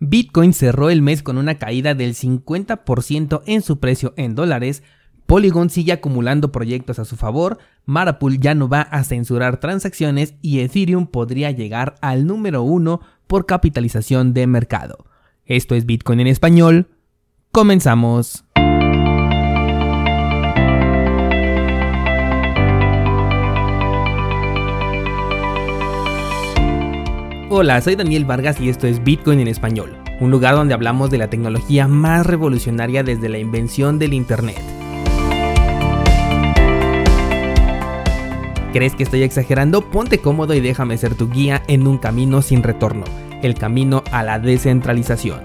Bitcoin cerró el mes con una caída del 50% en su precio en dólares, Polygon sigue acumulando proyectos a su favor, Marapool ya no va a censurar transacciones y Ethereum podría llegar al número uno por capitalización de mercado. Esto es Bitcoin en español. Comenzamos. Hola, soy Daniel Vargas y esto es Bitcoin en español, un lugar donde hablamos de la tecnología más revolucionaria desde la invención del Internet. ¿Crees que estoy exagerando? Ponte cómodo y déjame ser tu guía en un camino sin retorno, el camino a la descentralización.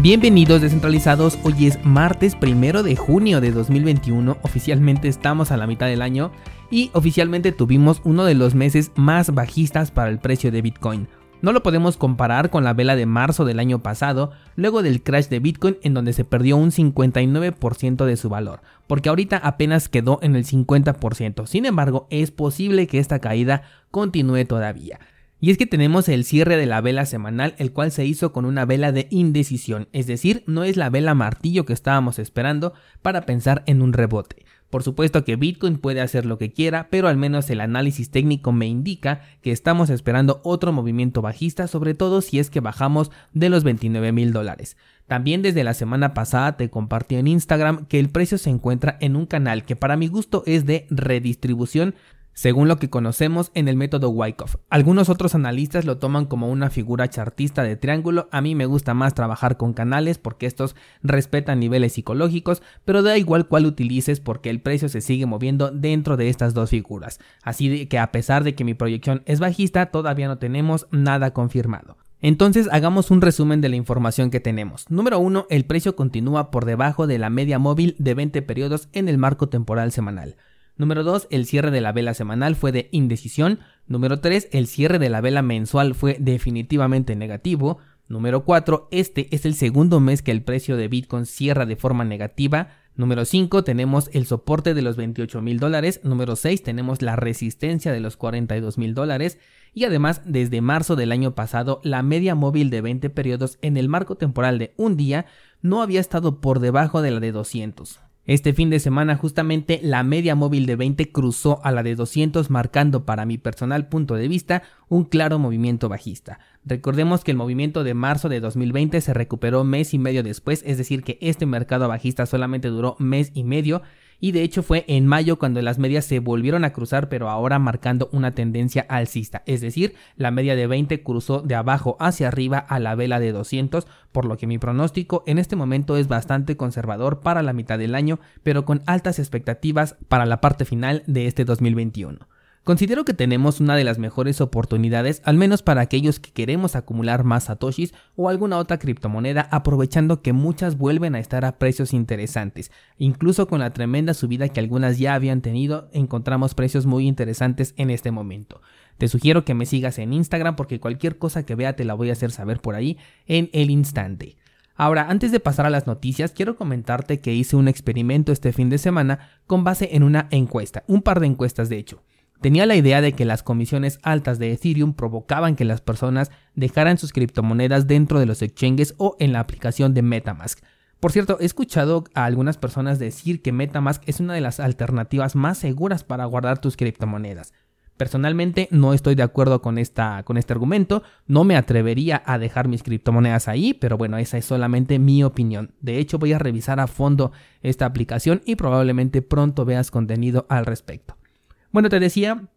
Bienvenidos descentralizados, hoy es martes primero de junio de 2021, oficialmente estamos a la mitad del año y oficialmente tuvimos uno de los meses más bajistas para el precio de Bitcoin. No lo podemos comparar con la vela de marzo del año pasado, luego del crash de Bitcoin en donde se perdió un 59% de su valor, porque ahorita apenas quedó en el 50%. Sin embargo, es posible que esta caída continúe todavía. Y es que tenemos el cierre de la vela semanal, el cual se hizo con una vela de indecisión, es decir, no es la vela martillo que estábamos esperando para pensar en un rebote. Por supuesto que Bitcoin puede hacer lo que quiera, pero al menos el análisis técnico me indica que estamos esperando otro movimiento bajista, sobre todo si es que bajamos de los 29 mil dólares. También desde la semana pasada te compartí en Instagram que el precio se encuentra en un canal que para mi gusto es de redistribución según lo que conocemos en el método Wyckoff. Algunos otros analistas lo toman como una figura chartista de triángulo, a mí me gusta más trabajar con canales porque estos respetan niveles psicológicos, pero da igual cuál utilices porque el precio se sigue moviendo dentro de estas dos figuras, así que a pesar de que mi proyección es bajista, todavía no tenemos nada confirmado. Entonces hagamos un resumen de la información que tenemos. Número 1. El precio continúa por debajo de la media móvil de 20 periodos en el marco temporal semanal. Número 2, el cierre de la vela semanal fue de indecisión. Número 3, el cierre de la vela mensual fue definitivamente negativo. Número 4, este es el segundo mes que el precio de Bitcoin cierra de forma negativa. Número 5 tenemos el soporte de los 28 mil dólares. Número 6 tenemos la resistencia de los 42 mil dólares. Y además, desde marzo del año pasado, la media móvil de 20 periodos en el marco temporal de un día no había estado por debajo de la de 200. Este fin de semana justamente la media móvil de 20 cruzó a la de 200 marcando para mi personal punto de vista un claro movimiento bajista. Recordemos que el movimiento de marzo de 2020 se recuperó mes y medio después, es decir que este mercado bajista solamente duró mes y medio y de hecho fue en mayo cuando las medias se volvieron a cruzar pero ahora marcando una tendencia alcista, es decir, la media de 20 cruzó de abajo hacia arriba a la vela de 200, por lo que mi pronóstico en este momento es bastante conservador para la mitad del año, pero con altas expectativas para la parte final de este 2021. Considero que tenemos una de las mejores oportunidades, al menos para aquellos que queremos acumular más satoshis o alguna otra criptomoneda, aprovechando que muchas vuelven a estar a precios interesantes. Incluso con la tremenda subida que algunas ya habían tenido, encontramos precios muy interesantes en este momento. Te sugiero que me sigas en Instagram porque cualquier cosa que vea te la voy a hacer saber por ahí en el instante. Ahora, antes de pasar a las noticias, quiero comentarte que hice un experimento este fin de semana con base en una encuesta, un par de encuestas de hecho. Tenía la idea de que las comisiones altas de Ethereum provocaban que las personas dejaran sus criptomonedas dentro de los exchanges o en la aplicación de Metamask. Por cierto, he escuchado a algunas personas decir que Metamask es una de las alternativas más seguras para guardar tus criptomonedas. Personalmente no estoy de acuerdo con, esta, con este argumento, no me atrevería a dejar mis criptomonedas ahí, pero bueno, esa es solamente mi opinión. De hecho, voy a revisar a fondo esta aplicación y probablemente pronto veas contenido al respecto. Bueno, te decía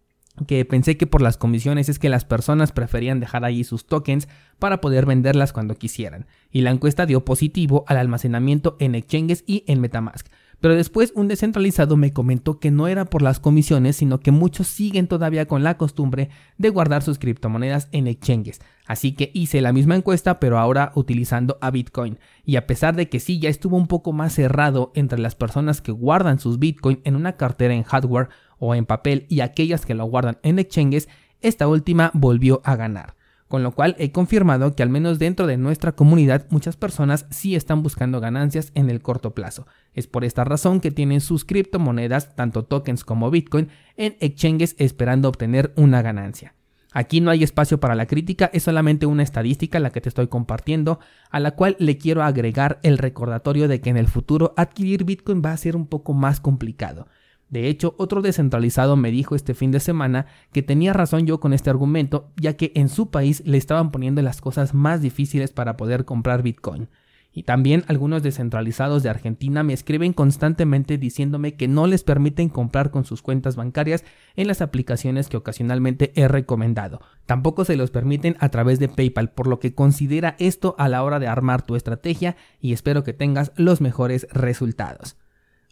que pensé que por las comisiones es que las personas preferían dejar ahí sus tokens para poder venderlas cuando quisieran, y la encuesta dio positivo al almacenamiento en exchanges y en Metamask. Pero después un descentralizado me comentó que no era por las comisiones, sino que muchos siguen todavía con la costumbre de guardar sus criptomonedas en exchanges. Así que hice la misma encuesta, pero ahora utilizando a Bitcoin. Y a pesar de que sí ya estuvo un poco más cerrado entre las personas que guardan sus Bitcoin en una cartera en hardware o en papel y aquellas que lo guardan en exchanges, esta última volvió a ganar. Con lo cual he confirmado que al menos dentro de nuestra comunidad muchas personas sí están buscando ganancias en el corto plazo. Es por esta razón que tienen sus criptomonedas, tanto tokens como Bitcoin, en exchanges esperando obtener una ganancia. Aquí no hay espacio para la crítica, es solamente una estadística la que te estoy compartiendo, a la cual le quiero agregar el recordatorio de que en el futuro adquirir Bitcoin va a ser un poco más complicado. De hecho, otro descentralizado me dijo este fin de semana que tenía razón yo con este argumento, ya que en su país le estaban poniendo las cosas más difíciles para poder comprar Bitcoin. Y también algunos descentralizados de Argentina me escriben constantemente diciéndome que no les permiten comprar con sus cuentas bancarias en las aplicaciones que ocasionalmente he recomendado. Tampoco se los permiten a través de PayPal, por lo que considera esto a la hora de armar tu estrategia y espero que tengas los mejores resultados.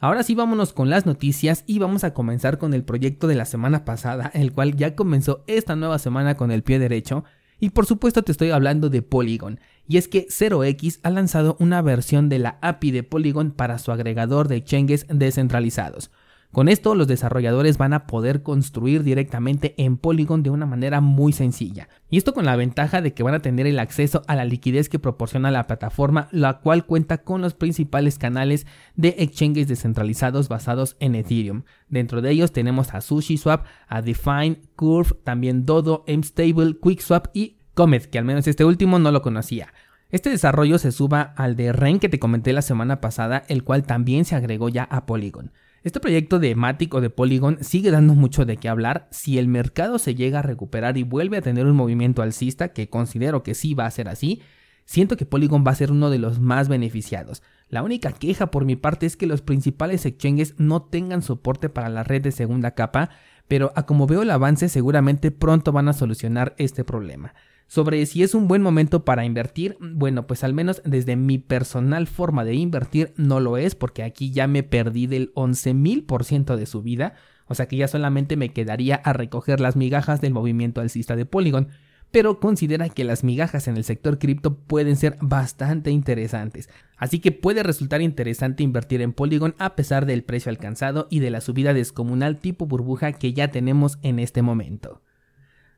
Ahora sí vámonos con las noticias y vamos a comenzar con el proyecto de la semana pasada, el cual ya comenzó esta nueva semana con el pie derecho y por supuesto te estoy hablando de Polygon. Y es que 0x ha lanzado una versión de la API de Polygon para su agregador de exchanges descentralizados. Con esto los desarrolladores van a poder construir directamente en Polygon de una manera muy sencilla. Y esto con la ventaja de que van a tener el acceso a la liquidez que proporciona la plataforma, la cual cuenta con los principales canales de exchanges descentralizados basados en Ethereum. Dentro de ellos tenemos a SushiSwap, a Define, Curve, también Dodo, Mstable, QuickSwap y Comet, que al menos este último no lo conocía. Este desarrollo se suba al de REN que te comenté la semana pasada, el cual también se agregó ya a Polygon. Este proyecto de Matic o de Polygon sigue dando mucho de qué hablar si el mercado se llega a recuperar y vuelve a tener un movimiento alcista, que considero que sí va a ser así, siento que Polygon va a ser uno de los más beneficiados. La única queja por mi parte es que los principales exchanges no tengan soporte para la red de segunda capa, pero a como veo el avance seguramente pronto van a solucionar este problema. Sobre si es un buen momento para invertir, bueno, pues al menos desde mi personal forma de invertir no lo es, porque aquí ya me perdí del 11.000% de su vida, o sea que ya solamente me quedaría a recoger las migajas del movimiento alcista de Polygon, pero considera que las migajas en el sector cripto pueden ser bastante interesantes, así que puede resultar interesante invertir en Polygon a pesar del precio alcanzado y de la subida descomunal tipo burbuja que ya tenemos en este momento.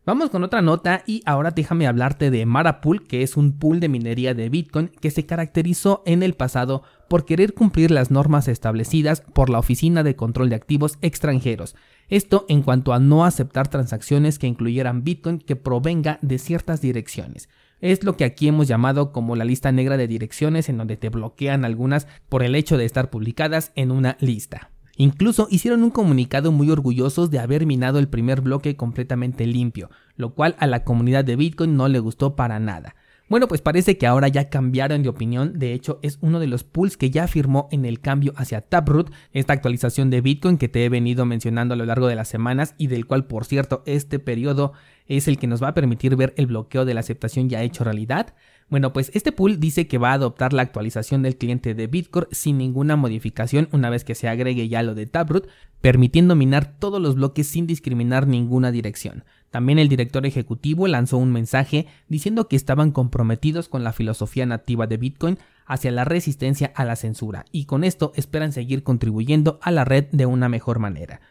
Vamos con otra nota y ahora déjame hablarte de Marapool, que es un pool de minería de Bitcoin que se caracterizó en el pasado por querer cumplir las normas establecidas por la Oficina de Control de Activos Extranjeros. Esto en cuanto a no aceptar transacciones que incluyeran Bitcoin que provenga de ciertas direcciones. Es lo que aquí hemos llamado como la lista negra de direcciones en donde te bloquean algunas por el hecho de estar publicadas en una lista. Incluso hicieron un comunicado muy orgullosos de haber minado el primer bloque completamente limpio, lo cual a la comunidad de Bitcoin no le gustó para nada. Bueno, pues parece que ahora ya cambiaron de opinión, de hecho es uno de los pools que ya firmó en el cambio hacia Taproot, esta actualización de Bitcoin que te he venido mencionando a lo largo de las semanas y del cual por cierto este periodo es el que nos va a permitir ver el bloqueo de la aceptación ya hecho realidad. Bueno, pues este pool dice que va a adoptar la actualización del cliente de Bitcore sin ninguna modificación una vez que se agregue ya lo de Taproot, permitiendo minar todos los bloques sin discriminar ninguna dirección. También el director ejecutivo lanzó un mensaje diciendo que estaban comprometidos con la filosofía nativa de Bitcoin hacia la resistencia a la censura y con esto esperan seguir contribuyendo a la red de una mejor manera.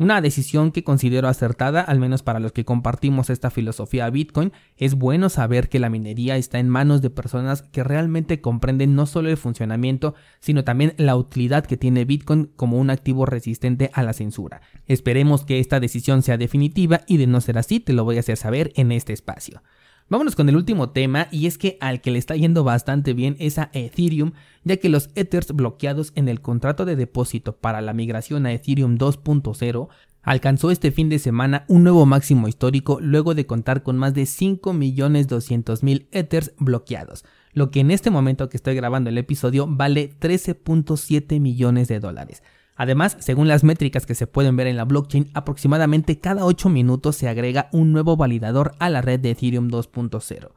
Una decisión que considero acertada, al menos para los que compartimos esta filosofía Bitcoin, es bueno saber que la minería está en manos de personas que realmente comprenden no solo el funcionamiento, sino también la utilidad que tiene Bitcoin como un activo resistente a la censura. Esperemos que esta decisión sea definitiva y de no ser así te lo voy a hacer saber en este espacio. Vámonos con el último tema y es que al que le está yendo bastante bien es a Ethereum, ya que los Ethers bloqueados en el contrato de depósito para la migración a Ethereum 2.0 alcanzó este fin de semana un nuevo máximo histórico luego de contar con más de 5.200.000 Ethers bloqueados, lo que en este momento que estoy grabando el episodio vale 13.7 millones de dólares. Además, según las métricas que se pueden ver en la blockchain, aproximadamente cada 8 minutos se agrega un nuevo validador a la red de Ethereum 2.0.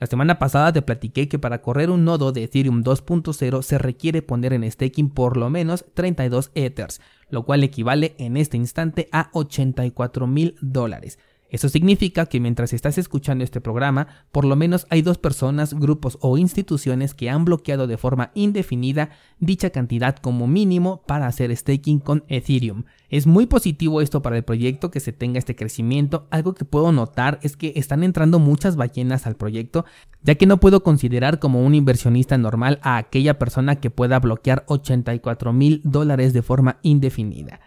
La semana pasada te platiqué que para correr un nodo de Ethereum 2.0 se requiere poner en staking por lo menos 32 Ethers, lo cual equivale en este instante a 84 mil dólares. Eso significa que mientras estás escuchando este programa, por lo menos hay dos personas, grupos o instituciones que han bloqueado de forma indefinida dicha cantidad como mínimo para hacer staking con Ethereum. Es muy positivo esto para el proyecto que se tenga este crecimiento. Algo que puedo notar es que están entrando muchas ballenas al proyecto, ya que no puedo considerar como un inversionista normal a aquella persona que pueda bloquear 84 mil dólares de forma indefinida.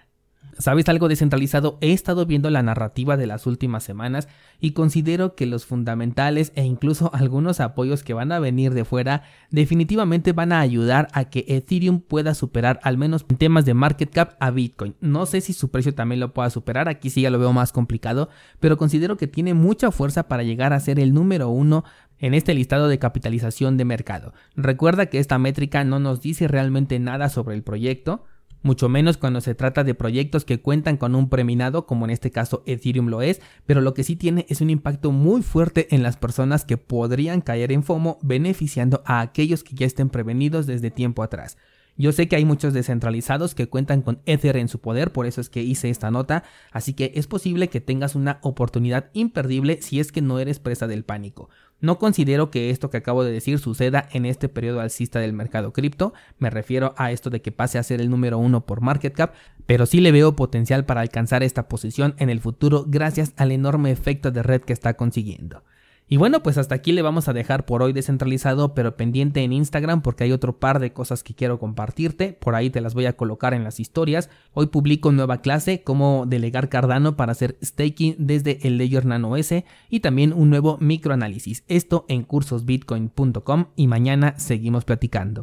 ¿Sabes algo descentralizado? He estado viendo la narrativa de las últimas semanas y considero que los fundamentales e incluso algunos apoyos que van a venir de fuera definitivamente van a ayudar a que Ethereum pueda superar al menos en temas de market cap a Bitcoin. No sé si su precio también lo pueda superar, aquí sí ya lo veo más complicado, pero considero que tiene mucha fuerza para llegar a ser el número uno en este listado de capitalización de mercado. Recuerda que esta métrica no nos dice realmente nada sobre el proyecto, mucho menos cuando se trata de proyectos que cuentan con un preminado, como en este caso Ethereum lo es, pero lo que sí tiene es un impacto muy fuerte en las personas que podrían caer en FOMO, beneficiando a aquellos que ya estén prevenidos desde tiempo atrás. Yo sé que hay muchos descentralizados que cuentan con Ether en su poder, por eso es que hice esta nota, así que es posible que tengas una oportunidad imperdible si es que no eres presa del pánico. No considero que esto que acabo de decir suceda en este periodo alcista del mercado cripto, me refiero a esto de que pase a ser el número uno por market cap, pero sí le veo potencial para alcanzar esta posición en el futuro gracias al enorme efecto de red que está consiguiendo. Y bueno, pues hasta aquí le vamos a dejar por hoy descentralizado, pero pendiente en Instagram porque hay otro par de cosas que quiero compartirte. Por ahí te las voy a colocar en las historias. Hoy publico nueva clase, cómo delegar Cardano para hacer staking desde el Ledger Nano S y también un nuevo microanálisis. Esto en cursosbitcoin.com y mañana seguimos platicando.